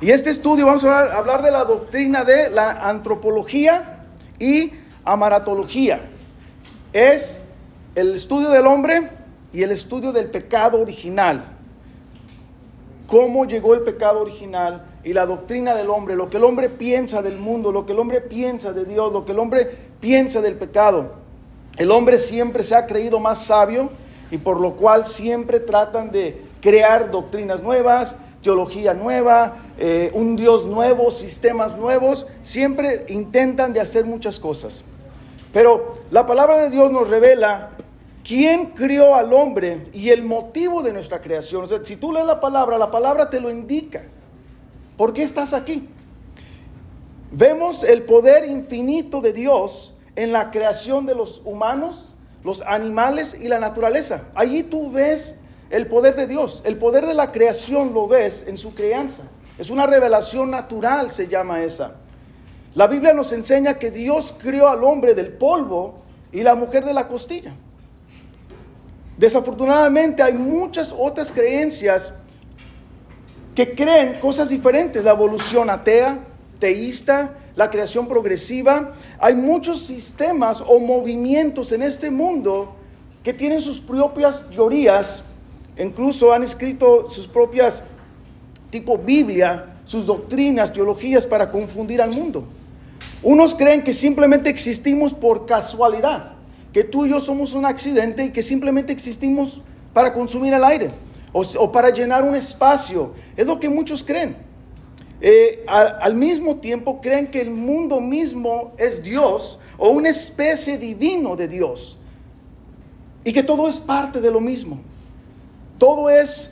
Y este estudio vamos a hablar de la doctrina de la antropología y amaratología. Es el estudio del hombre y el estudio del pecado original. Cómo llegó el pecado original y la doctrina del hombre, lo que el hombre piensa del mundo, lo que el hombre piensa de Dios, lo que el hombre piensa del pecado. El hombre siempre se ha creído más sabio y por lo cual siempre tratan de crear doctrinas nuevas, teología nueva, eh, un Dios nuevo, sistemas nuevos, siempre intentan de hacer muchas cosas. Pero la palabra de Dios nos revela quién crió al hombre y el motivo de nuestra creación. O sea, si tú lees la palabra, la palabra te lo indica. ¿Por qué estás aquí? Vemos el poder infinito de Dios en la creación de los humanos, los animales y la naturaleza. Allí tú ves el poder de Dios, el poder de la creación lo ves en su crianza. Es una revelación natural, se llama esa. La Biblia nos enseña que Dios creó al hombre del polvo y la mujer de la costilla. Desafortunadamente hay muchas otras creencias que creen cosas diferentes, la evolución atea, teísta, la creación progresiva. Hay muchos sistemas o movimientos en este mundo que tienen sus propias teorías Incluso han escrito sus propias, tipo Biblia, sus doctrinas, teologías para confundir al mundo. Unos creen que simplemente existimos por casualidad, que tú y yo somos un accidente y que simplemente existimos para consumir el aire o, para llenar un espacio. Es lo que muchos creen. Eh, al mismo tiempo creen que el mundo mismo es Dios o una especie divino de Dios y que todo es parte de lo mismo. Todo es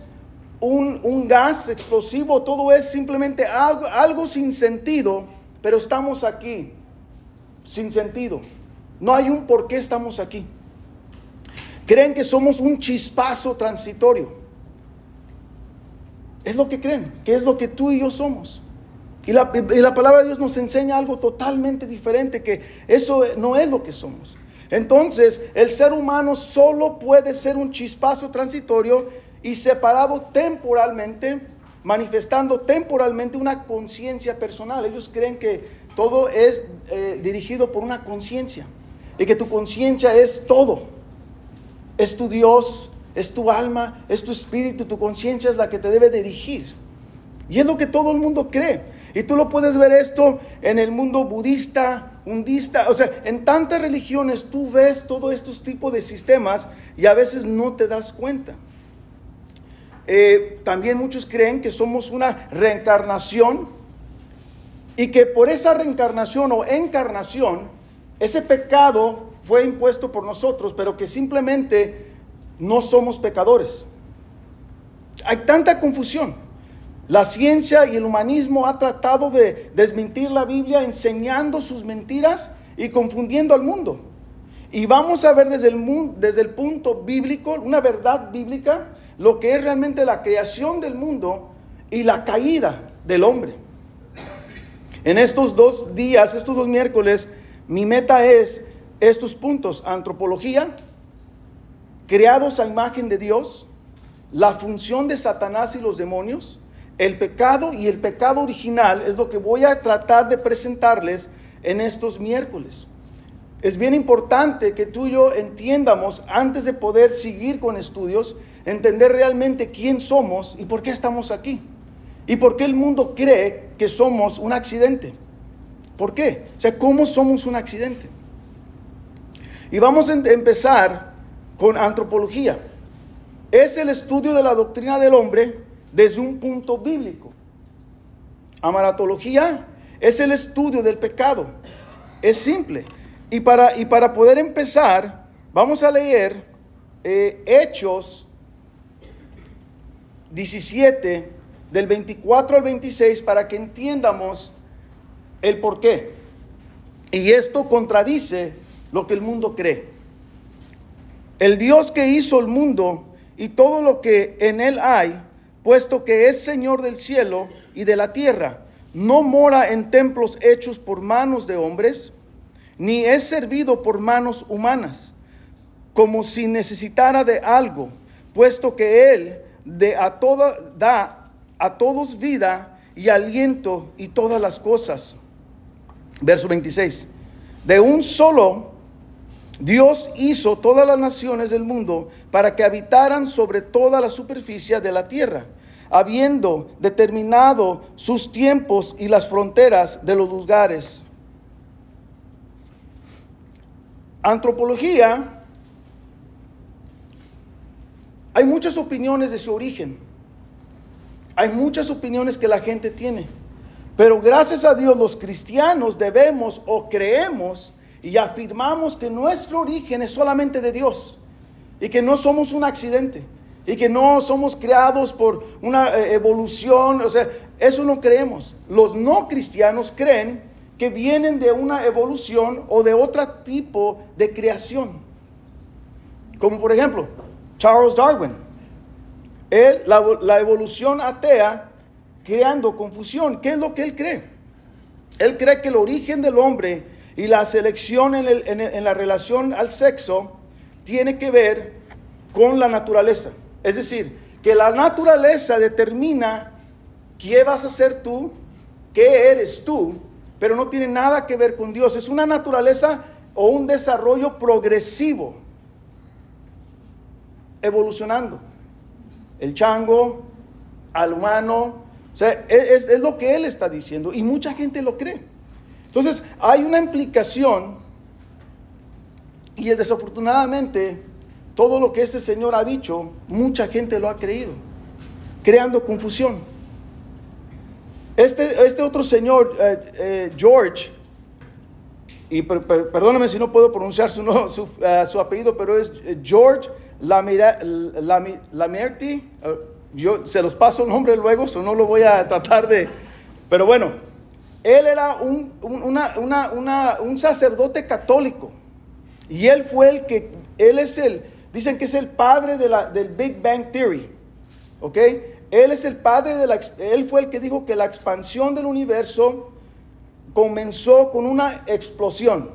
un, gas explosivo, todo es simplemente algo, algo sin sentido, pero estamos aquí sin sentido. No hay un por qué estamos aquí. Creen que somos un chispazo transitorio. Es lo que creen, que es lo que tú y yo somos. Y la, y la, palabra de Dios nos enseña algo totalmente diferente, que eso no es lo que somos. Entonces, el ser humano solo puede ser un chispazo transitorio y separado temporalmente, manifestando temporalmente una conciencia personal. Ellos creen que todo es eh, dirigido por una conciencia y que tu conciencia es todo. Es tu Dios, es tu alma, es tu espíritu, tu conciencia es la que te debe dirigir. Y es lo que todo el mundo cree. Y tú lo puedes ver esto en el mundo budista, hundista, o sea, en tantas religiones tú ves todos estos tipos de sistemas y a veces no te das cuenta. Eh, también muchos creen que somos una reencarnación y que por esa reencarnación o encarnación, ese pecado fue impuesto por nosotros, pero que simplemente no somos pecadores. Hay tanta confusión. La ciencia y el humanismo ha tratado de desmentir la Biblia enseñando sus mentiras y confundiendo al mundo. Y vamos a ver desde el, desde el punto bíblico, una verdad bíblica, lo que es realmente la creación del mundo y la caída del hombre. En estos dos días, estos dos miércoles, mi meta es estos puntos, antropología, creados a imagen de Dios, la función de Satanás y los demonios, el pecado y el pecado original es lo que voy a tratar de presentarles en estos miércoles. Es bien importante que tú y yo entiendamos, antes de poder seguir con estudios, entender realmente quién somos y por qué estamos aquí. Y por qué el mundo cree que somos un accidente. ¿Por qué? O sea, ¿cómo somos un accidente? Y vamos a empezar con antropología. Es el estudio de la doctrina del hombre desde un punto bíblico. Amaratología es el estudio del pecado. Es simple. Y para, y para poder empezar, vamos a leer eh, Hechos 17, del 24 al 26, para que entiendamos el por qué. Y esto contradice lo que el mundo cree. El Dios que hizo el mundo y todo lo que en él hay, puesto que es Señor del cielo y de la tierra, no mora en templos hechos por manos de hombres, ni es servido por manos humanas, como si necesitara de algo, puesto que Él de a toda, da a todos vida y aliento y todas las cosas. Verso 26. De un solo Dios hizo todas las naciones del mundo para que habitaran sobre toda la superficie de la tierra, habiendo determinado sus tiempos y las fronteras de los lugares. Antropología, hay muchas opiniones de su origen, hay muchas opiniones que la gente tiene, pero gracias a Dios los cristianos debemos o creemos y afirmamos que nuestro origen es solamente de Dios y que no somos un accidente y que no somos creados por una eh, evolución, o sea, eso no creemos. Los no cristianos creen que vienen de una evolución o de otro tipo de creación. Como por ejemplo, Charles Darwin. Él, la, la evolución atea creando confusión. ¿Qué es lo que él cree? Él cree que el origen del hombre y la selección en, la relación al sexo tiene que ver con la naturaleza. Es decir, que la naturaleza determina qué vas a ser tú, qué eres tú, pero no tiene nada que ver con Dios. Es una naturaleza o un desarrollo progresivo, evolucionando. El chango, al humano, o sea, es, es lo que él está diciendo y mucha gente lo cree. Entonces, hay una implicación y desafortunadamente todo lo que este señor ha dicho, mucha gente lo ha creído, creando confusión. Este, este otro señor, eh, eh, George, y perdóname si no puedo pronunciar su, eh, su, apellido, pero es George Lamerti. yo se los paso el nombre luego, eso no lo voy a tratar de... Pero bueno, él era un, un, sacerdote católico. Y él fue el que, él es el, dicen que es el padre de la, del Big Bang Theory. ¿Ok? Él es el padre de la, él fue el que dijo que la expansión del universo comenzó con una explosión.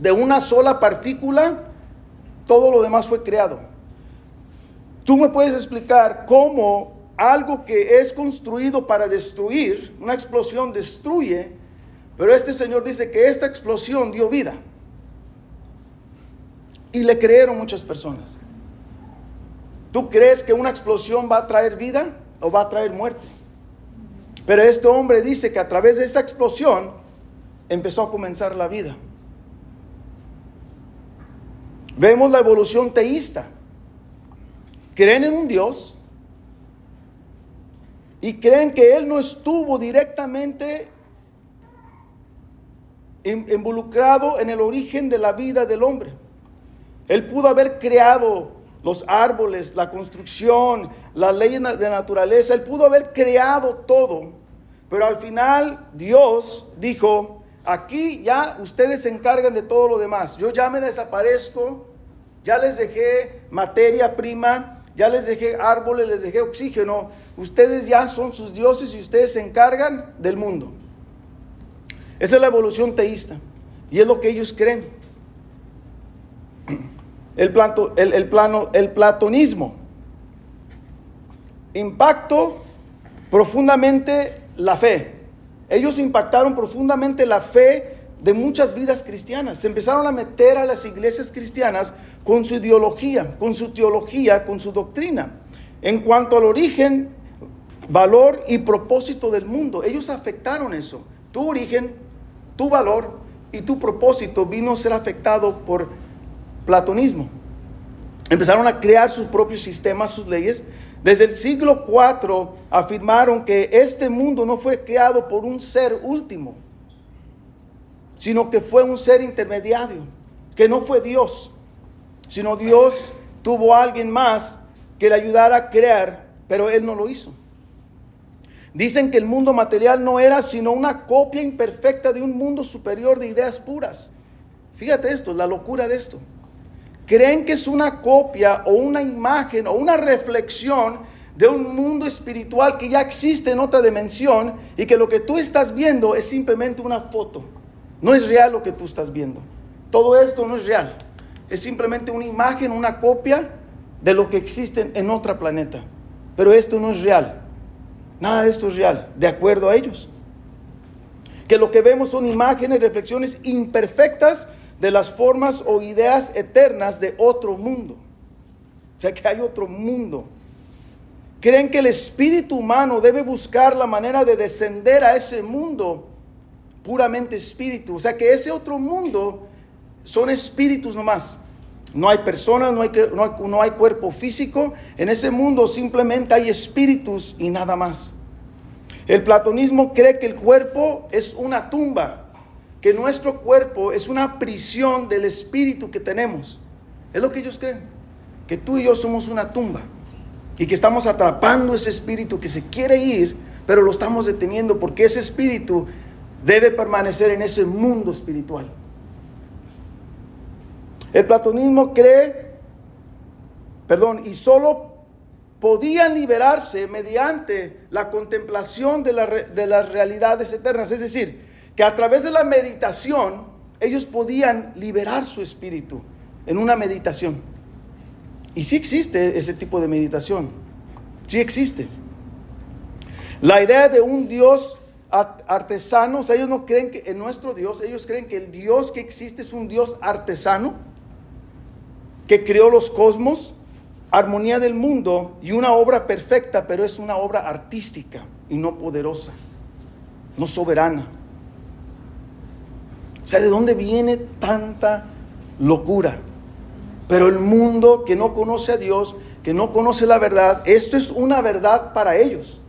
De una sola partícula, todo lo demás fue creado. ¿Tú me puedes explicar cómo algo que es construido para destruir, una explosión destruye, pero este Señor dice que esta explosión dio vida. Y le creyeron muchas personas. ¿Tú crees que una explosión va a traer vida o va a traer muerte? Pero este hombre dice que a través de esa explosión empezó a comenzar la vida. Vemos la evolución teísta. Creen en un Dios y creen que Él no estuvo directamente involucrado en el origen de la vida del hombre. Él pudo haber creado los árboles, la construcción, las leyes de naturaleza, Él pudo haber creado todo, pero al final Dios dijo, aquí ya ustedes se encargan de todo lo demás, yo ya me desaparezco, ya les dejé materia prima, ya les dejé árboles, les dejé oxígeno, ustedes ya son sus dioses y ustedes se encargan del mundo. Esa es la evolución teísta y es lo que ellos creen. El, el, plano, el platonismo impactó profundamente la fe. Ellos impactaron profundamente la fe de muchas vidas cristianas. Se empezaron a meter a las iglesias cristianas con su ideología, con su teología, con su doctrina. En cuanto al origen, valor y propósito del mundo, ellos afectaron eso. Tu origen, tu valor y tu propósito vino a ser afectado por platonismo. Empezaron a crear sus propios sistemas, sus leyes. Desde el siglo IV afirmaron que este mundo no fue creado por un ser último, sino que fue un ser intermediario, que no fue Dios, sino Dios tuvo a alguien más que le ayudara a crear, pero él no lo hizo. Dicen que el mundo material no era sino una copia imperfecta de un mundo superior de ideas puras. Fíjate esto, la locura de esto. Creen que es una copia o una imagen o una reflexión de un mundo espiritual que ya existe en otra dimensión y que lo que tú estás viendo es simplemente una foto. No es real lo que tú estás viendo. Todo esto no es real. Es simplemente una imagen, una copia de lo que existe en otro planeta. Pero esto no es real. Nada de esto es real, de acuerdo a ellos. Que lo que vemos son imágenes, reflexiones imperfectas de las formas o ideas eternas de otro mundo. O sea que hay otro mundo. Creen que el espíritu humano debe buscar la manera de descender a ese mundo puramente espíritu. O sea que ese otro mundo son espíritus nomás. No hay personas, no hay, no hay, no hay cuerpo físico. En ese mundo simplemente hay espíritus y nada más. El platonismo cree que el cuerpo es una tumba, que nuestro cuerpo es una prisión del espíritu que tenemos. Es lo que ellos creen, que tú y yo somos una tumba y que estamos atrapando ese espíritu que se quiere ir, pero lo estamos deteniendo porque ese espíritu debe permanecer en ese mundo espiritual. El platonismo cree, perdón, y solo podían liberarse mediante la contemplación de, las realidades eternas. Es decir, que a través de la meditación ellos podían liberar su espíritu en una meditación. Y sí existe ese tipo de meditación. Sí existe. La idea de un Dios artesano, o sea, ellos no creen que en nuestro Dios, ellos creen que el Dios que existe es un Dios artesano que creó los cosmos, armonía del mundo y una obra perfecta, pero es una obra artística y no poderosa, no soberana. O sea, ¿de dónde viene tanta locura? Pero el mundo que no conoce a Dios, que no conoce la verdad, esto es una verdad para ellos.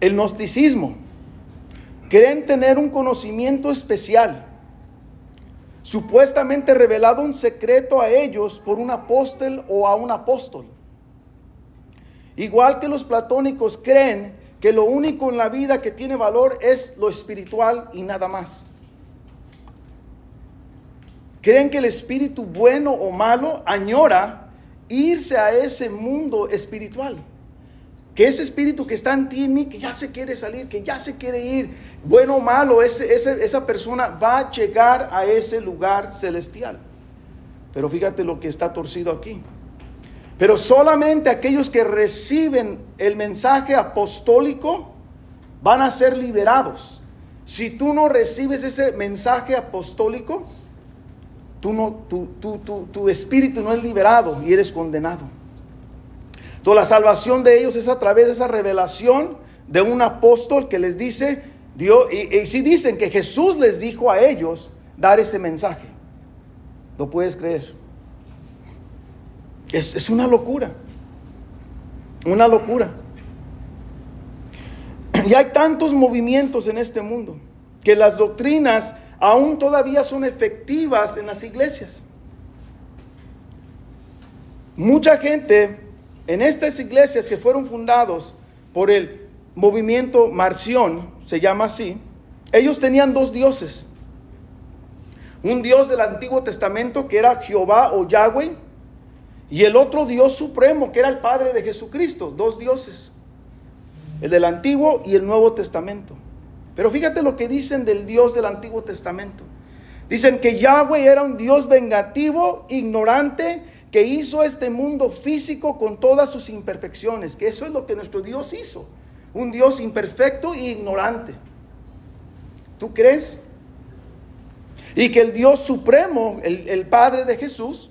El gnosticismo. Creen tener un conocimiento especial supuestamente revelado un secreto a ellos por un apóstol o a un apóstol. Igual que los platónicos creen que lo único en la vida que tiene valor es lo espiritual y nada más. Creen que el espíritu bueno o malo añora irse a ese mundo espiritual que ese espíritu que está en ti en mí, que ya se quiere salir, que ya se quiere ir, bueno o malo, ese, esa persona va a llegar a ese lugar celestial. Pero fíjate lo que está torcido aquí. Pero solamente aquellos que reciben el mensaje apostólico van a ser liberados. Si tú no recibes ese mensaje apostólico, tú no, tu espíritu no es liberado y eres condenado la salvación de ellos es a través de esa revelación de un apóstol que les dice, Dios, y, si dicen que Jesús les dijo a ellos dar ese mensaje. ¿Lo puedes creer? Es, es una locura. Una locura. Y hay tantos movimientos en este mundo que las doctrinas aún todavía son efectivas en las iglesias. Mucha gente en estas iglesias que fueron fundados por el movimiento Marción, se llama así, ellos tenían dos dioses. Un dios del Antiguo Testamento que era Jehová o Yahweh y el otro dios supremo que era el Padre de Jesucristo, dos dioses. El del Antiguo y el Nuevo Testamento. Pero fíjate lo que dicen del Dios del Antiguo Testamento. Dicen que Yahweh era un Dios vengativo, ignorante, que hizo este mundo físico con todas sus imperfecciones, que eso es lo que nuestro Dios hizo, un Dios imperfecto e ignorante. ¿Tú crees? Y que el Dios supremo, el, el Padre de Jesús,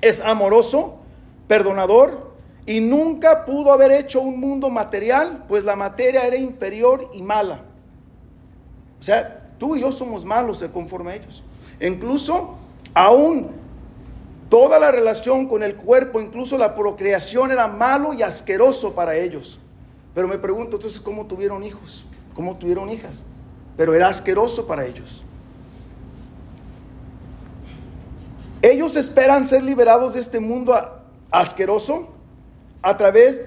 es amoroso, perdonador, y nunca pudo haber hecho un mundo material, pues la materia era inferior y mala. O sea, tú y yo somos malos conforme a ellos. Incluso aún Toda la relación con el cuerpo, incluso la procreación, era malo y asqueroso para ellos. Pero me pregunto entonces cómo tuvieron hijos, cómo tuvieron hijas. Pero era asqueroso para ellos. Ellos esperan ser liberados de este mundo asqueroso a través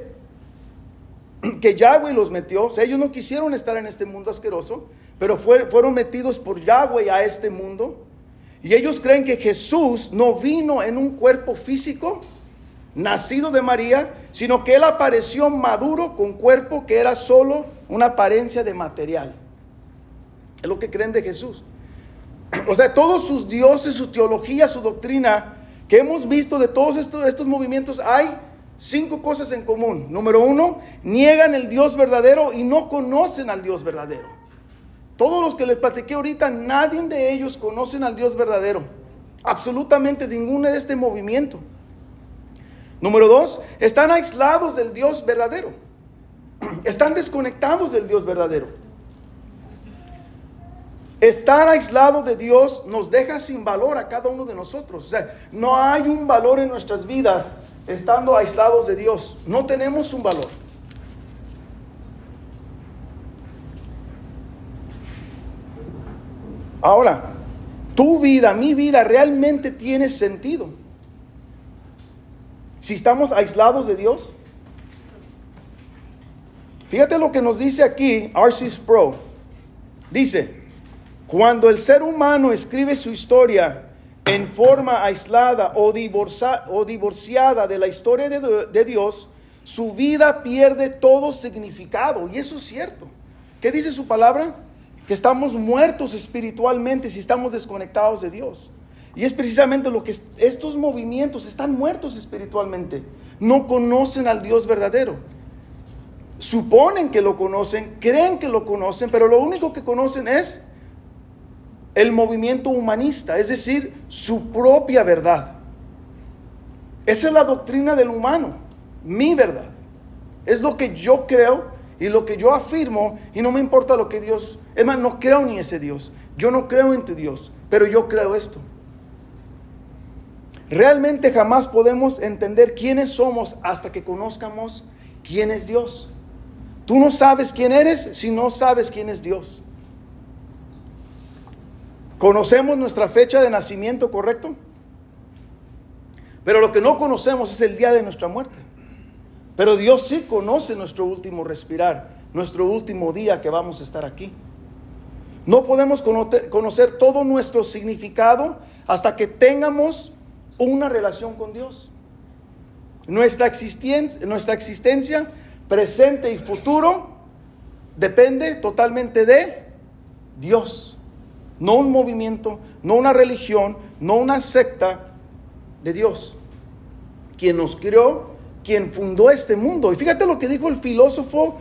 que Yahweh los metió. O sea, ellos no quisieron estar en este mundo asqueroso, pero fueron metidos por Yahweh a este mundo. Y ellos creen que Jesús no vino en un cuerpo físico, nacido de María, sino que Él apareció maduro con cuerpo que era solo una apariencia de material. Es lo que creen de Jesús. O sea, todos sus dioses, su teología, su doctrina, que hemos visto de todos estos, estos movimientos, hay cinco cosas en común. Número uno, niegan el Dios verdadero y no conocen al Dios verdadero. Todos los que les platiqué ahorita, nadie de ellos conocen al Dios verdadero. Absolutamente ninguno de este movimiento. Número dos, están aislados del Dios verdadero. Están desconectados del Dios verdadero. Estar aislado de Dios nos deja sin valor a cada uno de nosotros. O sea, no hay un valor en nuestras vidas estando aislados de Dios. No tenemos un valor. Ahora, tu vida, mi vida realmente tiene sentido. Si estamos aislados de Dios. Fíjate lo que nos dice aquí Arcis Pro. Dice, cuando el ser humano escribe su historia en forma aislada o, divorciada de la historia de, de Dios, su vida pierde todo significado. Y eso es cierto. ¿Qué dice su palabra? Que estamos muertos espiritualmente si estamos desconectados de Dios. Y es precisamente lo que estos movimientos están muertos espiritualmente. No conocen al Dios verdadero. Suponen que lo conocen, creen que lo conocen, pero lo único que conocen es el movimiento humanista, es decir, su propia verdad. Esa es la doctrina del humano, mi verdad. Es lo que yo creo y lo que yo afirmo y no me importa lo que Dios, es no creo ni ese Dios. Yo no creo en tu Dios, pero yo creo esto. Realmente jamás podemos entender quiénes somos hasta que conozcamos quién es Dios. Tú no sabes quién eres si no sabes quién es Dios. Conocemos nuestra fecha de nacimiento, ¿correcto? Pero lo que no conocemos es el día de nuestra muerte. Pero Dios sí conoce nuestro último respirar, nuestro último día que vamos a estar aquí. No podemos conocer todo nuestro significado hasta que tengamos una relación con Dios. Nuestra existencia, nuestra existencia presente y futuro depende totalmente de Dios no un movimiento, no una religión, no una secta de Dios, quien nos creó, quien fundó este mundo. Y fíjate lo que dijo el filósofo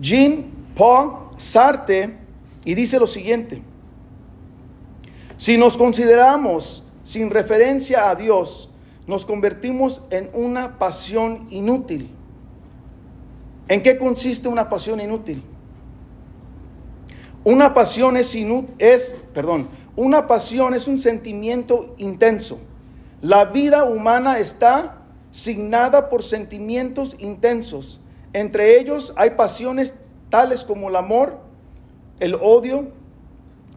Jean Paul Sartre, y dice lo siguiente, si nos consideramos sin referencia a Dios, nos convertimos en una pasión inútil. ¿En qué consiste una pasión inútil? Una pasión es, es, perdón, una pasión es un sentimiento intenso. La vida humana está signada por sentimientos intensos. Entre ellos hay pasiones tales como el amor, el odio,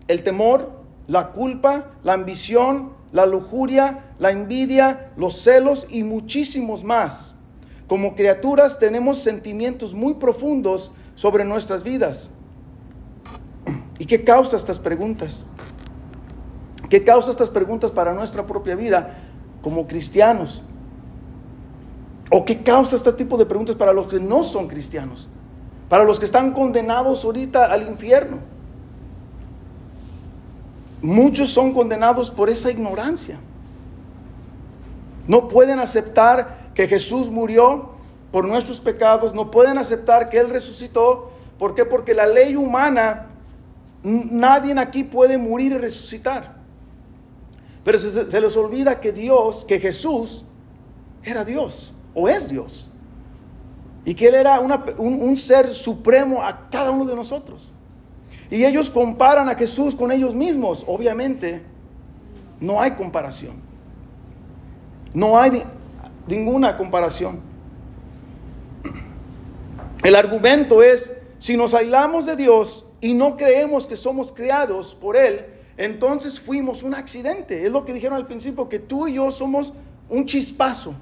el temor, la culpa, la ambición, la lujuria, la envidia, los celos y muchísimos más. Como criaturas tenemos sentimientos muy profundos sobre nuestras vidas. ¿Y qué causa estas preguntas? ¿Qué causa estas preguntas para nuestra propia vida como cristianos? ¿O qué causa este tipo de preguntas para los que no son cristianos? Para los que están condenados ahorita al infierno. Muchos son condenados por esa ignorancia. No pueden aceptar que Jesús murió por nuestros pecados, no pueden aceptar que Él resucitó. ¿Por qué? Porque la ley humana Nadie aquí puede morir y resucitar. Pero se, les olvida que Dios, que Jesús era Dios o es Dios. Y que Él era un, ser supremo a cada uno de nosotros. Y ellos comparan a Jesús con ellos mismos. Obviamente, no hay comparación. No hay ninguna comparación. El argumento es, si nos aislamos de Dios, y no creemos que somos creados por Él, entonces fuimos un accidente. Es lo que dijeron al principio, que tú y yo somos un chispazo,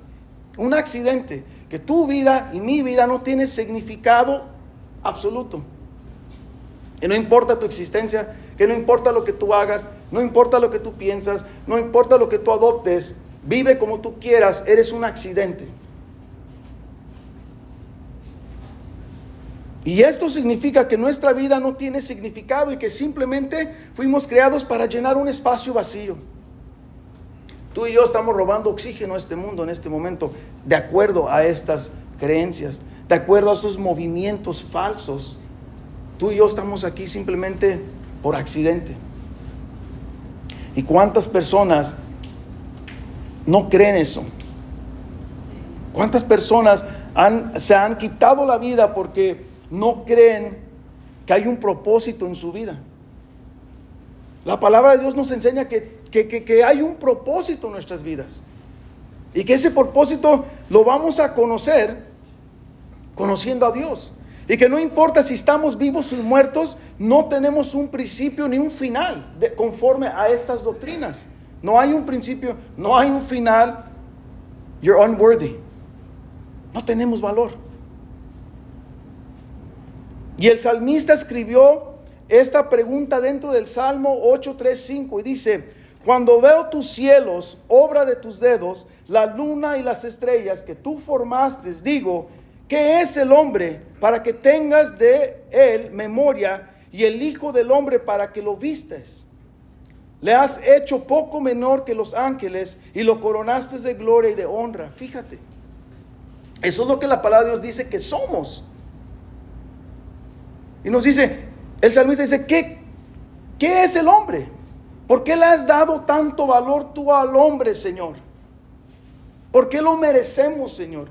un accidente, que tu vida y mi vida no tiene significado absoluto. Y no importa tu existencia, que no importa lo que tú hagas, no importa lo que tú piensas, no importa lo que tú adoptes, vive como tú quieras, eres un accidente. Y esto significa que nuestra vida no tiene significado y que simplemente fuimos creados para llenar un espacio vacío. Tú y yo estamos robando oxígeno a este mundo en este momento, de acuerdo a estas creencias, de acuerdo a esos movimientos falsos. Tú y yo estamos aquí simplemente por accidente. ¿Y cuántas personas no creen eso? ¿Cuántas personas se han quitado la vida porque no creen que hay un propósito en su vida? La palabra de Dios nos enseña que, que, hay un propósito en nuestras vidas. Y que ese propósito lo vamos a conocer conociendo a Dios. Y que no importa si estamos vivos o muertos, no tenemos un principio ni un final conforme a estas doctrinas. No hay un principio, no hay un final. You're unworthy. No tenemos valor. Y el salmista escribió esta pregunta dentro del Salmo 835 y dice, cuando veo tus cielos, obra de tus dedos, la luna y las estrellas que tú formaste, digo, ¿qué es el hombre para que tengas de él memoria y el Hijo del Hombre para que lo vistes? Le has hecho poco menor que los ángeles y lo coronaste de gloria y de honra. Fíjate. Eso es lo que la palabra de Dios dice que somos. Y nos dice, el salmista dice, ¿qué, qué es el hombre? ¿Por qué le has dado tanto valor tú al hombre, Señor? ¿Por qué lo merecemos, Señor?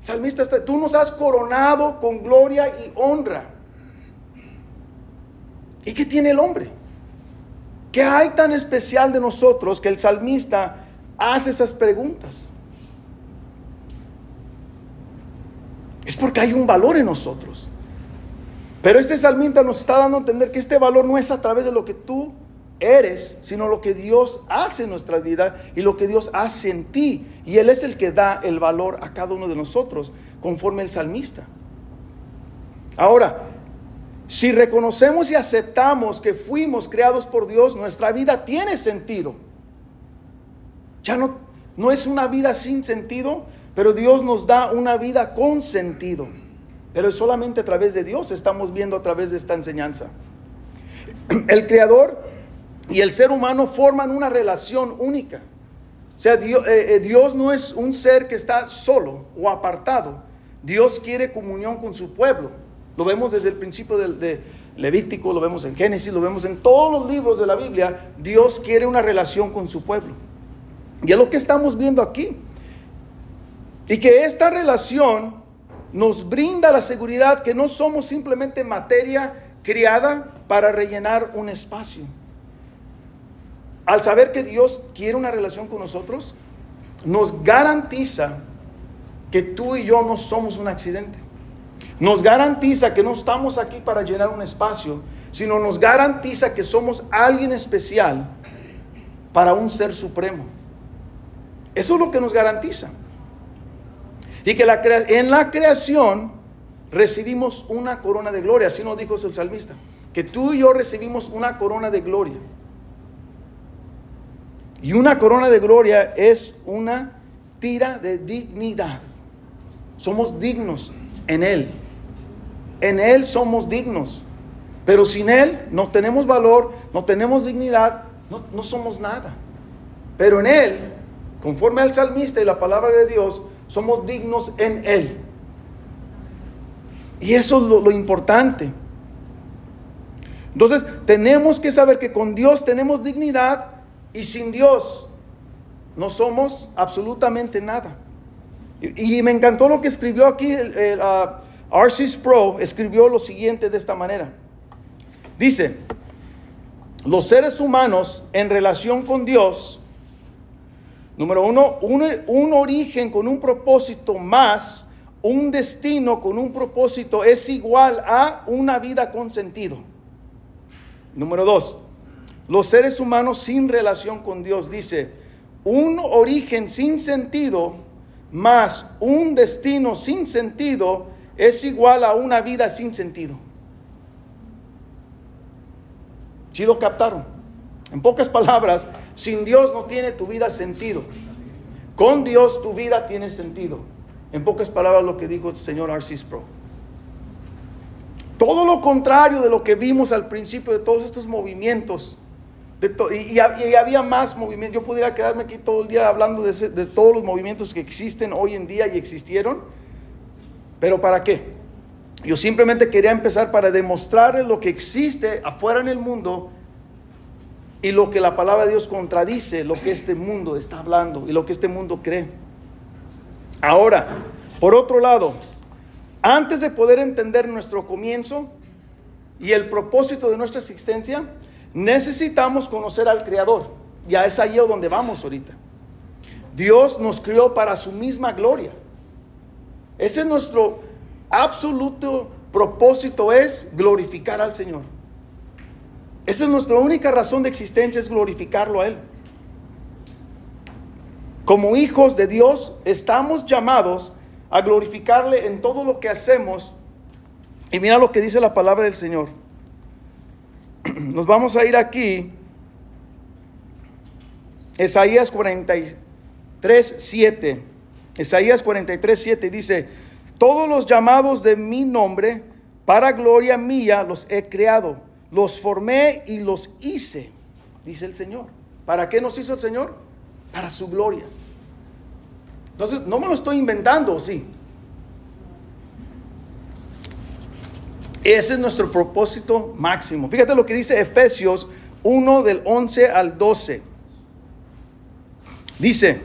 Salmista, tú nos has coronado con gloria y honra. ¿Y qué tiene el hombre? ¿Qué hay tan especial de nosotros que el salmista hace esas preguntas? Es porque hay un valor en nosotros. Pero este salmista nos está dando a entender que este valor no es a través de lo que tú eres, sino lo que Dios hace en nuestras vidas y lo que Dios hace en ti. Y Él es el que da el valor a cada uno de nosotros, conforme el salmista. Ahora, si reconocemos y aceptamos que fuimos creados por Dios, nuestra vida tiene sentido. Ya no, no es una vida sin sentido, pero Dios nos da una vida con sentido. Pero solamente a través de Dios estamos viendo a través de esta enseñanza. El Creador y el ser humano forman una relación única. O sea, Dios, eh, eh, Dios, no es un ser que está solo o apartado. Dios quiere comunión con su pueblo. Lo vemos desde el principio de, de, Levítico, lo vemos en Génesis, lo vemos en todos los libros de la Biblia. Dios quiere una relación con su pueblo. Y es lo que estamos viendo aquí. Y que esta relación nos brinda la seguridad que no somos simplemente materia criada para rellenar un espacio. Al saber que Dios quiere una relación con nosotros, nos garantiza que tú y yo no somos un accidente. Nos garantiza que no estamos aquí para llenar un espacio, sino nos garantiza que somos alguien especial para un ser supremo. Eso es lo que nos garantiza. Y que la en la creación recibimos una corona de gloria, así nos dijo el salmista, que tú y yo recibimos una corona de gloria. Y una corona de gloria es una tira de dignidad. Somos dignos en Él. En Él somos dignos. Pero sin Él no tenemos valor, no tenemos dignidad, no, no somos nada. Pero en Él, conforme al salmista y la palabra de Dios, somos dignos en Él. Y eso es lo, importante. Entonces, tenemos que saber que con Dios tenemos dignidad y sin Dios no somos absolutamente nada. Y, me encantó lo que escribió aquí el, el Pro, escribió lo siguiente de esta manera. Dice, los seres humanos en relación con Dios Número uno, un, origen con un propósito más, un destino con un propósito es igual a una vida con sentido. Número dos, los seres humanos sin relación con Dios, dice, un origen sin sentido más un destino sin sentido es igual a una vida sin sentido. ¿Sí lo captaron? En pocas palabras, sin Dios no tiene tu vida sentido. Con Dios tu vida tiene sentido. En pocas palabras lo que dijo el señor Arcis Pro. Todo lo contrario de lo que vimos al principio de todos estos movimientos y, había más movimientos. Yo pudiera quedarme aquí todo el día hablando de, todos los movimientos que existen hoy en día y existieron. Pero ¿para qué? Yo simplemente quería empezar para demostrarles lo que existe afuera en el mundo y lo que la palabra de Dios contradice, lo que este mundo está hablando y lo que este mundo cree. Ahora, por otro lado, antes de poder entender nuestro comienzo y el propósito de nuestra existencia, necesitamos conocer al Creador. Ya es ahí donde vamos ahorita. Dios nos crió para su misma gloria. Ese es nuestro absoluto propósito, es glorificar al Señor. Esa es nuestra única razón de existencia, es glorificarlo a Él. Como hijos de Dios estamos llamados a glorificarle en todo lo que hacemos. Y mira lo que dice la palabra del Señor. Nos vamos a ir aquí. Isaías 43, 7. Isaías 43, 7 dice, todos los llamados de mi nombre, para gloria mía, los he creado, los formé y los hice, dice el Señor. ¿Para qué nos hizo el Señor? Para su gloria. Entonces, no me lo estoy inventando, sí. Ese es nuestro propósito máximo. Fíjate lo que dice Efesios 1 del 11 al 12. Dice,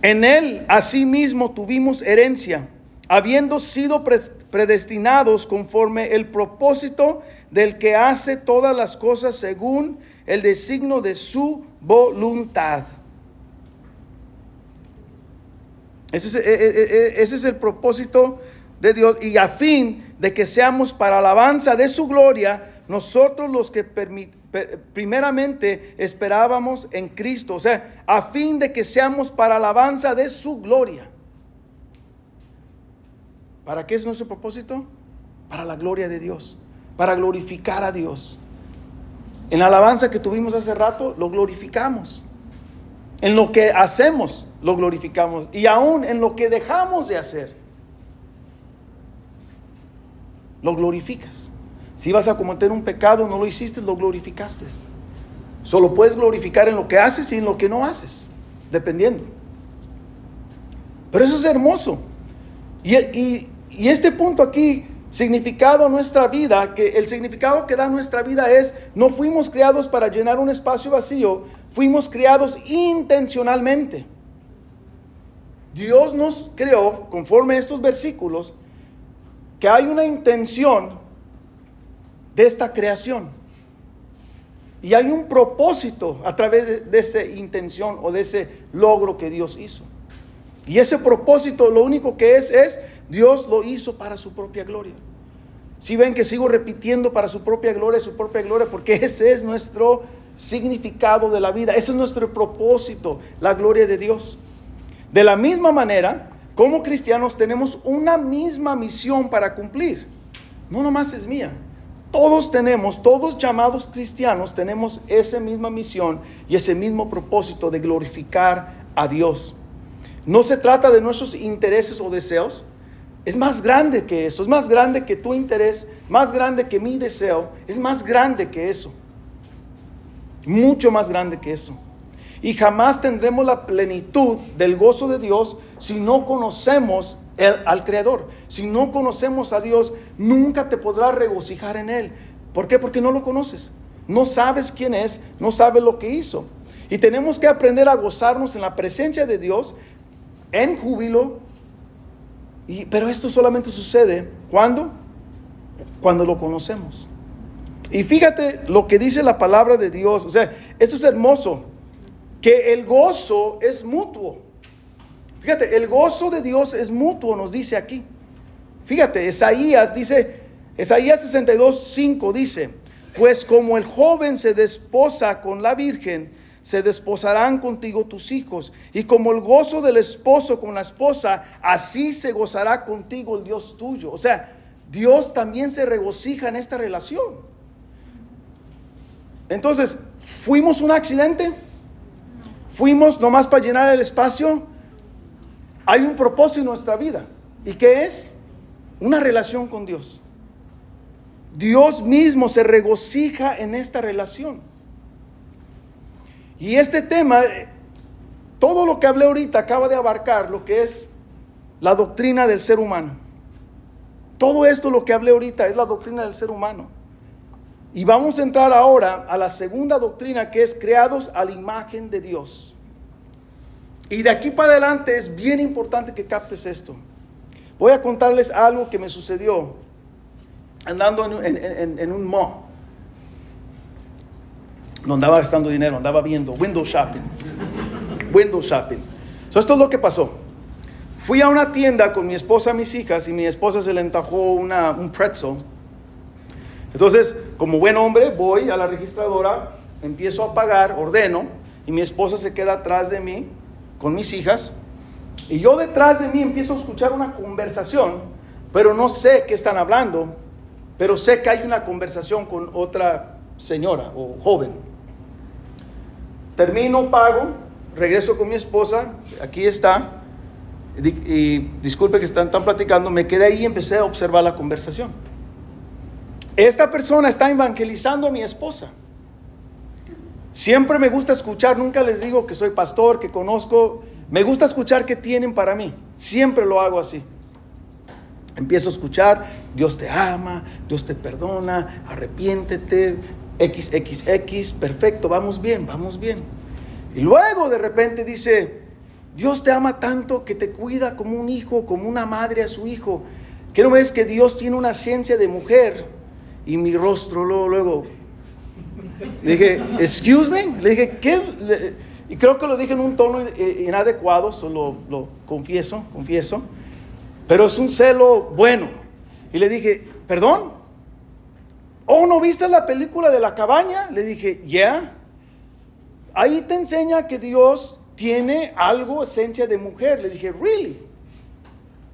en él asimismo tuvimos herencia, habiendo sido predestinados conforme el propósito del que hace todas las cosas según el designio de su voluntad Ese es, e, e, e, ese es, el propósito de Dios. Y a fin de que seamos para alabanza de su gloria, nosotros los que primeramente esperábamos en Cristo. O sea, a fin de que seamos para alabanza de su gloria. ¿Para qué es nuestro propósito? Para la gloria de Dios. Para glorificar a Dios. En la alabanza que tuvimos hace rato, lo glorificamos. En lo que hacemos, lo glorificamos. Y aún en lo que dejamos de hacer, lo glorificas. Si vas a cometer un pecado, no lo hiciste, lo glorificaste. Solo puedes glorificar en lo que haces y en lo que no haces, dependiendo. Pero eso es hermoso. Y, este punto aquí significado a nuestra vida, que el significado que da nuestra vida es, no fuimos creados para llenar un espacio vacío, fuimos creados intencionalmente. Dios nos creó, conforme a estos versículos, que hay una intención de esta creación. Y hay un propósito a través de, esa intención o de ese logro que Dios hizo. Y ese propósito lo único que es es, Dios lo hizo para su propia gloria. Si ven que sigo repitiendo para su propia gloria, su propia gloria, porque ese es nuestro significado de la vida, ese es nuestro propósito, la gloria de Dios. De la misma manera, como cristianos tenemos una misma misión para cumplir. No nomás es mía. Todos tenemos, todos llamados cristianos, tenemos esa misma misión y ese mismo propósito de glorificar a Dios. No se trata de nuestros intereses o deseos. Es más grande que eso, es más grande que tu interés, más grande que mi deseo, es más grande que eso. Mucho más grande que eso. Y jamás tendremos la plenitud del gozo de Dios si no conocemos al Creador. Si no conocemos a Dios, nunca te podrás regocijar en Él. ¿Por qué? Porque no lo conoces. No sabes quién es, no sabes lo que hizo. Y tenemos que aprender a gozarnos en la presencia de Dios, en júbilo. Y, pero esto solamente sucede cuando, cuando lo conocemos. Y fíjate lo que dice la palabra de Dios. O sea, esto es hermoso que el gozo es mutuo. Fíjate, el gozo de Dios es mutuo, nos dice aquí. Fíjate, Isaías dice, Isaías 62, 5 dice, pues como el joven se desposa con la virgen, se desposarán contigo tus hijos, y como el gozo del esposo con la esposa, así se gozará contigo el Dios tuyo. O sea, Dios también se regocija en esta relación. Entonces, ¿fuimos un accidente? Fuimos nomás para llenar el espacio, hay un propósito en nuestra vida. ¿Y qué es? Una relación con Dios. Dios mismo se regocija en esta relación. Y este tema, todo lo que hablé ahorita acaba de abarcar lo que es la doctrina del ser humano. Todo esto lo que hablé ahorita es la doctrina del ser humano. Y vamos a entrar ahora a la segunda doctrina que es creados a la imagen de Dios. Y de aquí para adelante es bien importante que captes esto. Voy a contarles algo que me sucedió andando en, un mall. No andaba gastando dinero, andaba viendo window shopping. Window shopping. esto es lo que pasó. Fui a una tienda con mi esposa mis hijas y mi esposa se le entajó una, un pretzel. Entonces, como buen hombre, voy a la registradora, empiezo a pagar, ordeno, y mi esposa se queda atrás de mí con mis hijas. Y yo detrás de mí empiezo a escuchar una conversación, pero no sé qué están hablando, pero sé que hay una conversación con otra señora o joven. Termino, pago, regreso con mi esposa, aquí está, y, disculpe que están, están platicando, me quedé ahí y empecé a observar la conversación. Esta persona está evangelizando a mi esposa. Siempre me gusta escuchar, nunca les digo que soy pastor, que conozco, me gusta escuchar qué tienen para mí. Siempre lo hago así. Empiezo a escuchar, Dios te ama, Dios te perdona, arrepiéntete, XXX, perfecto, vamos bien, vamos bien. Y luego de repente dice, Dios te ama tanto que te cuida como un hijo, como una madre a su hijo. Que no ves que Dios tiene una ciencia de mujer y mi rostro luego, luego. Le dije, excuse me, le dije, ¿qué? Y creo que lo dije en un tono inadecuado, solo lo confieso, confieso. Pero es un celo bueno. Y le dije, perdón. ¿Oh, no viste la película de la cabaña? Le dije, ya. Ahí te enseña que Dios tiene algo, esencia de mujer. Le dije, ¿really?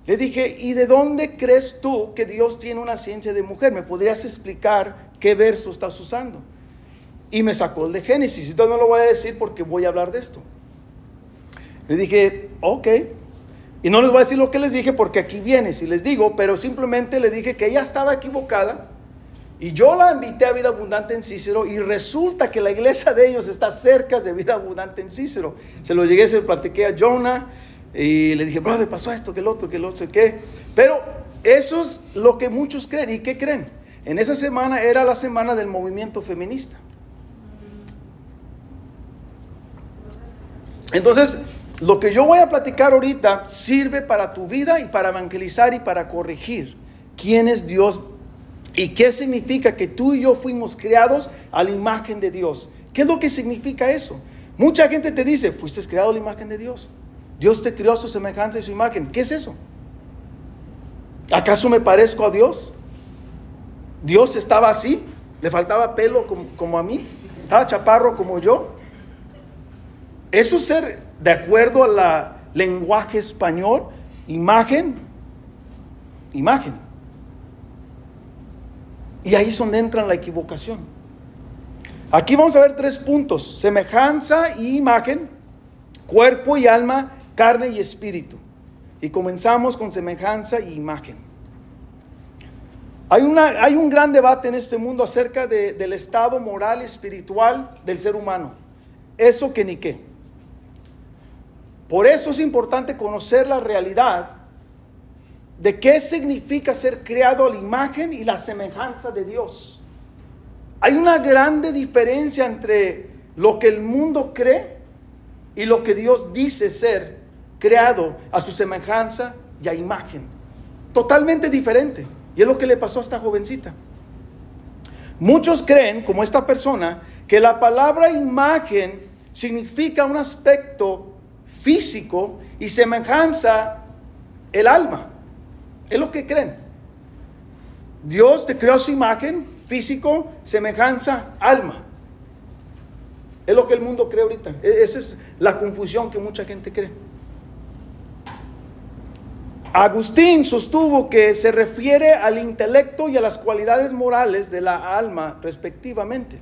Le dije, ¿y de dónde crees tú que Dios tiene una ciencia de mujer? ¿Me podrías explicar qué verso estás usando? Y me sacó el de Génesis. Entonces no lo voy a decir porque voy a hablar de esto. Le dije, ok. Y no les voy a decir lo que les dije porque aquí viene, si les digo, pero simplemente le dije que ella estaba equivocada y yo la invité a Vida Abundante en Cícero y resulta que la iglesia de ellos está cerca de Vida Abundante en Cícero. Se lo llegué, se lo platiqué a Jonah y le dije, brother, pasó esto, que el otro, que el otro, qué. Pero eso es lo que muchos creen. ¿Y qué creen? En esa semana era la semana del movimiento feminista. Entonces, lo que yo voy a platicar ahorita sirve para tu vida y para evangelizar y para corregir quién es Dios ¿Y qué significa que tú y yo fuimos creados a la imagen de Dios? ¿Qué es lo que significa eso? Mucha gente te dice, fuiste creado a la imagen de Dios. Dios te creó a su semejanza y su imagen. ¿Qué es eso? ¿Acaso me parezco a Dios? ¿Dios estaba así? ¿Le faltaba pelo como, como a mí? ¿Estaba chaparro como yo? Eso es ser de acuerdo a la lenguaje español, imagen, imagen. Y ahí es donde entra la equivocación. Aquí vamos a ver tres puntos. Semejanza y imagen, cuerpo y alma, carne y espíritu. Y comenzamos con semejanza y imagen. Hay, una, hay un gran debate en este mundo acerca del estado moral y espiritual del ser humano. Eso que ni qué. Por eso es importante conocer la realidad de qué significa ser creado a la imagen y la semejanza de Dios. Hay una grande diferencia entre lo que el mundo cree y lo que Dios dice ser creado a su semejanza y a imagen. Totalmente diferente. Y es lo que le pasó a esta jovencita. Muchos creen, como esta persona, que la palabra imagen significa un aspecto físico y semejanza el alma. Es lo que creen. Dios te creó su imagen, físico, semejanza, alma. Es lo que el mundo cree ahorita. E-, esa es la confusión que mucha gente cree. Agustín sostuvo que se refiere al intelecto y a las cualidades morales de la alma respectivamente.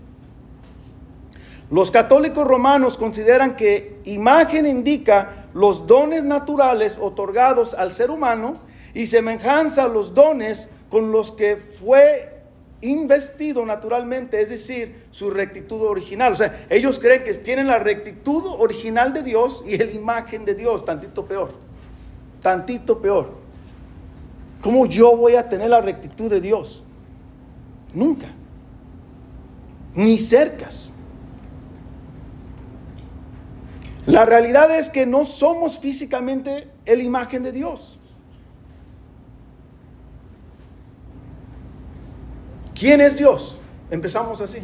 Los católicos romanos consideran que imagen indica los dones naturales otorgados al ser humano y semejanza a los dones con los que fue investido naturalmente, es decir, su rectitud original. O sea, ellos creen que tienen la rectitud original de Dios y la imagen de Dios, tantito peor, tantito peor. ¿Cómo yo voy a tener la rectitud de Dios? Nunca. Ni cercas. La realidad es que no somos físicamente la imagen de Dios. ¿Quién es Dios? Empezamos así.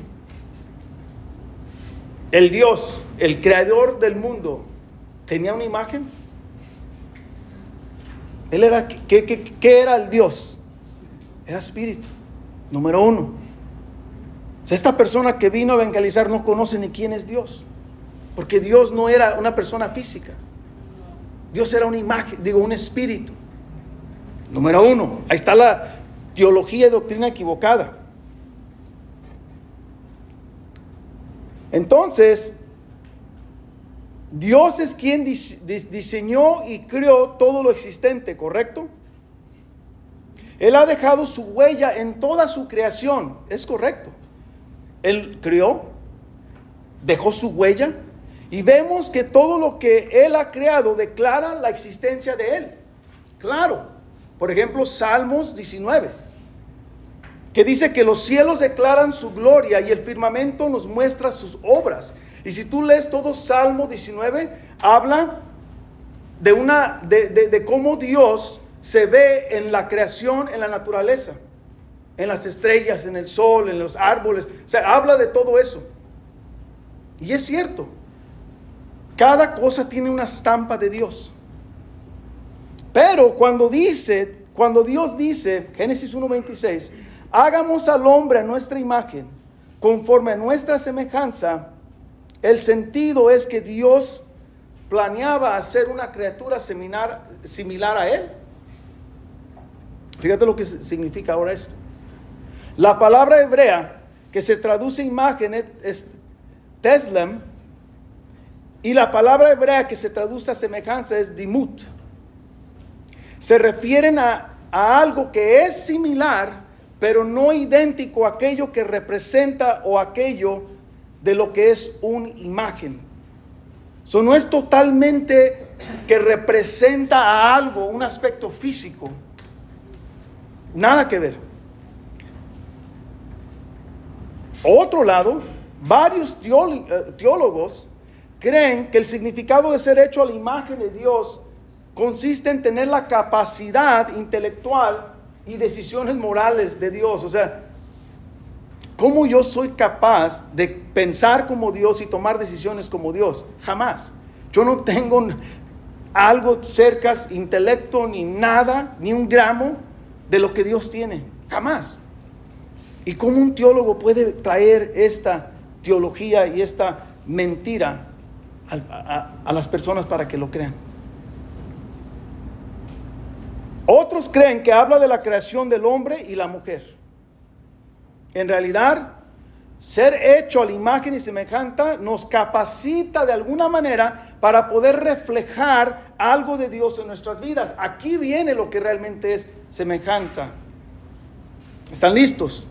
El Dios, el creador del mundo, tenía una imagen. Él era, ¿qué, qué era el Dios? Era espíritu, número uno. Esta persona que vino a evangelizar no conoce ni quién es Dios. Porque Dios no era una persona física. Dios era una imagen, digo, un espíritu. Número uno, ahí está la teología y doctrina equivocada. Entonces, Dios es quien diseñó y creó todo lo existente, ¿correcto? Él ha dejado su huella en toda su creación, es correcto. Él creó, dejó su huella y vemos que todo lo que Él ha creado declara la existencia de Él. Claro, por ejemplo, Salmos 19, que dice que los cielos declaran su gloria y el firmamento nos muestra sus obras. Y si tú lees todo Salmo 19, habla de, una, de, de cómo Dios se ve en la creación, en la naturaleza, en las estrellas, en el sol, en los árboles. O sea, habla de todo eso. Y es cierto. Cada cosa tiene una estampa de Dios. Pero cuando dice, cuando Dios dice, Génesis 1.26, hagamos al hombre a nuestra imagen, conforme a nuestra semejanza, el sentido es que Dios planeaba hacer una criatura similar, similar a él. Fíjate lo que significa ahora esto. La palabra hebrea que se traduce imagen es, es teslem, y la palabra hebrea que se traduce a semejanza es dimut. Se refieren a, algo que es similar, pero no idéntico a aquello que representa o aquello de lo que es una imagen. Eso no es totalmente que representa a algo, un aspecto físico. Nada que ver. Otro lado, varios eh, teólogos creen que el significado de ser hecho a la imagen de Dios consiste en tener la capacidad intelectual y decisiones morales de Dios. O sea, ¿cómo yo soy capaz de pensar como Dios y tomar decisiones como Dios? Jamás. Yo no tengo algo cerca, intelecto, ni nada, ni un gramo de lo que Dios tiene. Jamás. ¿Y cómo un teólogo puede traer esta teología y esta mentira a, las personas para que lo crean. Otros creen que habla de la creación del hombre y la mujer. En realidad, ser hecho a la imagen y semejanza nos capacita de alguna manera para poder reflejar algo de Dios en nuestras vidas. Aquí viene lo que realmente es semejanza. ¿Están listos?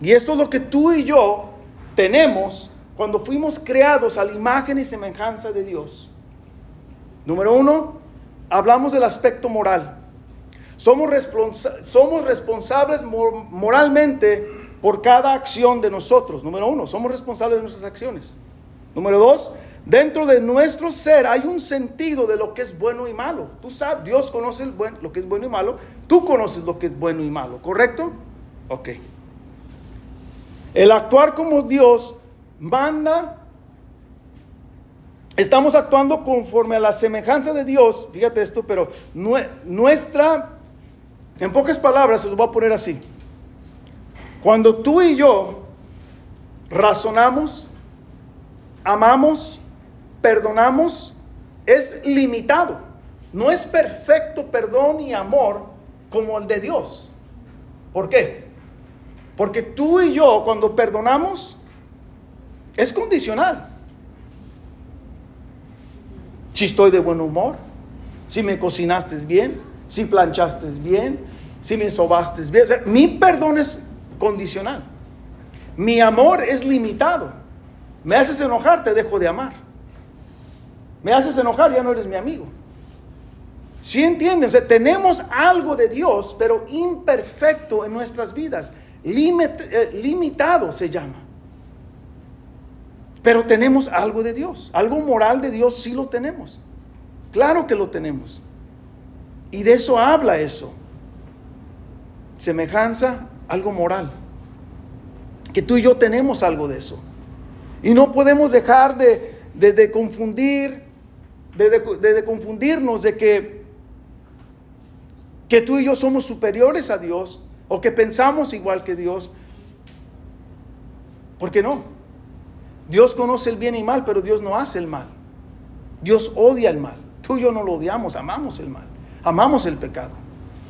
Y esto es lo que tú y yo tenemos cuando fuimos creados a la imagen y semejanza de Dios. Número uno, hablamos del aspecto moral. Somos, responsables moralmente por cada acción de nosotros. Número uno, somos responsables de nuestras acciones. Número dos, dentro de nuestro ser hay un sentido de lo que es bueno y malo. Tú sabes, Dios conoce lo que es bueno y malo. Tú conoces lo que es bueno y malo, ¿correcto? Ok. El actuar como Dios manda, estamos actuando conforme a la semejanza de Dios, fíjate esto, pero nuestra, en pocas palabras, se lo voy a poner así. Cuando tú y yo razonamos, amamos, perdonamos, es limitado. No es perfecto perdón y amor como el de Dios. ¿Por qué? Porque tú y yo cuando perdonamos, es condicional. Si estoy de buen humor, si me cocinaste bien, si planchaste bien, si me sobaste bien. mi perdón es condicional. Mi amor es limitado. Me haces enojar, te dejo de amar. Me haces enojar, ya no eres mi amigo. ¿Sí entienden? O sea, tenemos algo de Dios, pero imperfecto en nuestras vidas. Eh, limitado se llama. Pero tenemos algo de Dios. Algo moral de Dios sí lo tenemos. Claro que lo tenemos. Y de eso habla eso. Semejanza, algo moral. Que tú y yo tenemos algo de eso. Y no podemos dejar de, de, confundir, de, de, confundirnos de que, que tú y yo somos superiores a Dios o que pensamos igual que Dios. ¿Por qué no? Dios conoce el bien y mal, pero Dios no hace el mal. Dios odia el mal. Tú y yo no lo odiamos, amamos el mal. Amamos el pecado.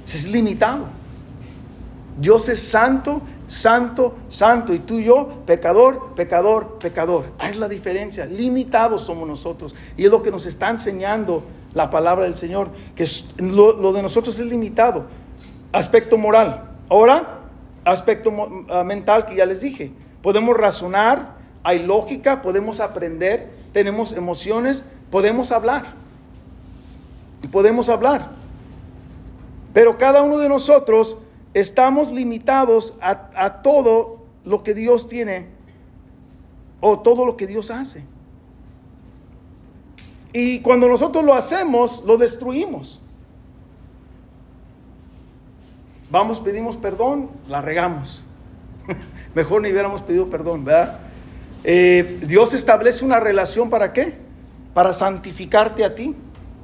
Es limitado. Dios es santo, santo, santo. Y tú y yo, pecador, pecador, pecador. Ahí es la diferencia. Limitados somos nosotros. Y es lo que nos está enseñando la palabra del Señor. Que lo, de nosotros es limitado. Aspecto moral. Ahora, aspecto ah, mental que ya les dije. Podemos razonar, hay lógica, podemos aprender, tenemos emociones, podemos hablar. Podemos hablar. Pero cada uno de nosotros estamos limitados a, todo lo que Dios tiene o todo lo que Dios hace. Y cuando nosotros lo hacemos, lo destruimos. Vamos, pedimos perdón, la regamos. Mejor ni hubiéramos pedido perdón, ¿verdad? Eh, Dios establece una relación para qué? Para santificarte a ti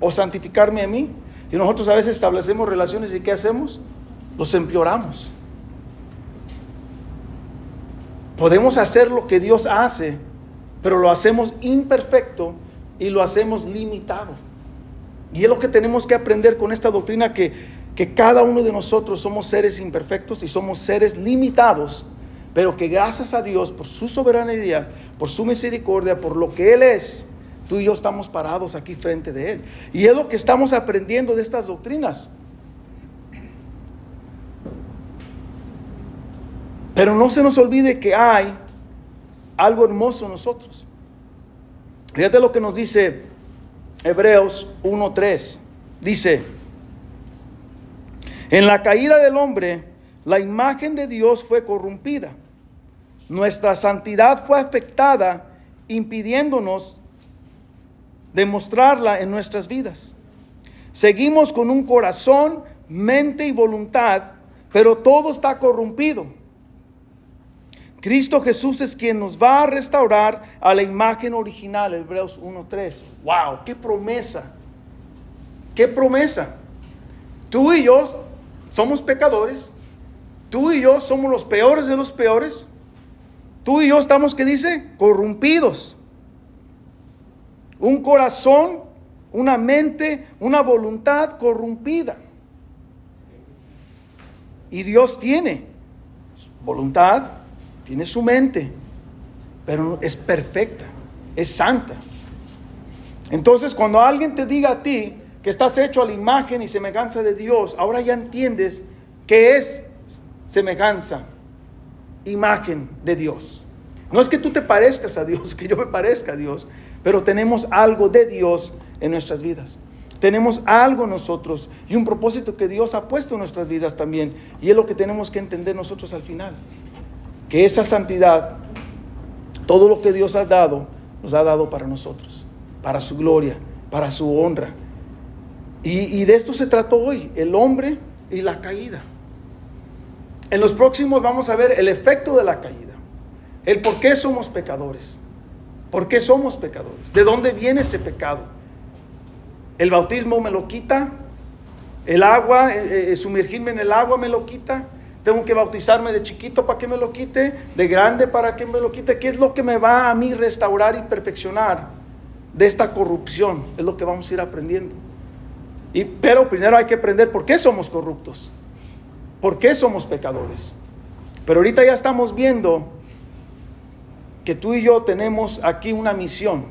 o santificarme a mí. Y nosotros a veces establecemos relaciones y ¿qué hacemos? Los empeoramos. Podemos hacer lo que Dios hace, pero lo hacemos imperfecto y lo hacemos limitado. Y es lo que tenemos que aprender con esta doctrina que, que cada uno de nosotros somos seres imperfectos y somos seres limitados, pero que gracias a Dios por su soberanía, por su misericordia, por lo que Él es, tú y yo estamos parados aquí frente de Él. Y es lo que estamos aprendiendo de estas doctrinas. Pero no se nos olvide que hay algo hermoso en nosotros. Fíjate lo que nos dice Hebreos 1.3. Dice, en la caída del hombre, la imagen de Dios fue corrompida. Nuestra santidad fue afectada, impidiéndonos demostrarla en nuestras vidas. Seguimos con un corazón, mente y voluntad, pero todo está corrompido. Cristo Jesús es quien nos va a restaurar a la imagen original, Hebreos 1.3. ¡Wow! ¡Qué promesa! ¡Qué promesa! Tú y yo somos pecadores. Tú y yo somos los peores de los peores. Tú y yo estamos, ¿qué dice? Corrompidos. Un corazón, una mente, una voluntad corrompida. Y Dios tiene voluntad, tiene su mente, pero es perfecta, es santa. Entonces, cuando alguien te diga a ti que estás hecho a la imagen y semejanza de Dios, ahora ya entiendes que es semejanza, imagen de Dios. No es que tú te parezcas a Dios, que yo me parezca a Dios, pero tenemos algo de Dios en nuestras vidas. Tenemos algo nosotros y un propósito que Dios ha puesto en nuestras vidas también. Y es lo que tenemos que entender nosotros al final que esa santidad, todo lo que Dios ha dado, nos ha dado para nosotros, para su gloria, para su honra. Y, de esto se trató hoy, el hombre y la caída. En los próximos vamos a ver el efecto de la caída, el por qué somos pecadores, por qué somos pecadores, de dónde viene ese pecado. El bautismo me lo quita, el agua, eh, eh, sumergirme en el agua me lo quita, tengo que bautizarme de chiquito para que me lo quite, de grande para que me lo quite. ¿Qué es lo que me va a mí restaurar y perfeccionar de esta corrupción? Es lo que vamos a ir aprendiendo. Y, pero primero hay que aprender por qué somos corruptos, por qué somos pecadores. Pero ahorita ya estamos viendo que tú y yo tenemos aquí una misión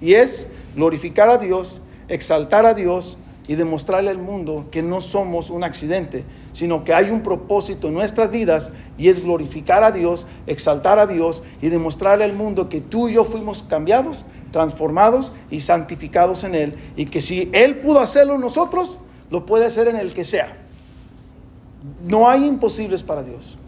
y es glorificar a Dios, exaltar a Dios y demostrarle al mundo que no somos un accidente, sino que hay un propósito en nuestras vidas y es glorificar a Dios, exaltar a Dios y demostrarle al mundo que tú y yo fuimos cambiados, transformados y santificados en Él y que si Él pudo hacerlo en nosotros, lo puede hacer en el que sea. No hay imposibles para Dios.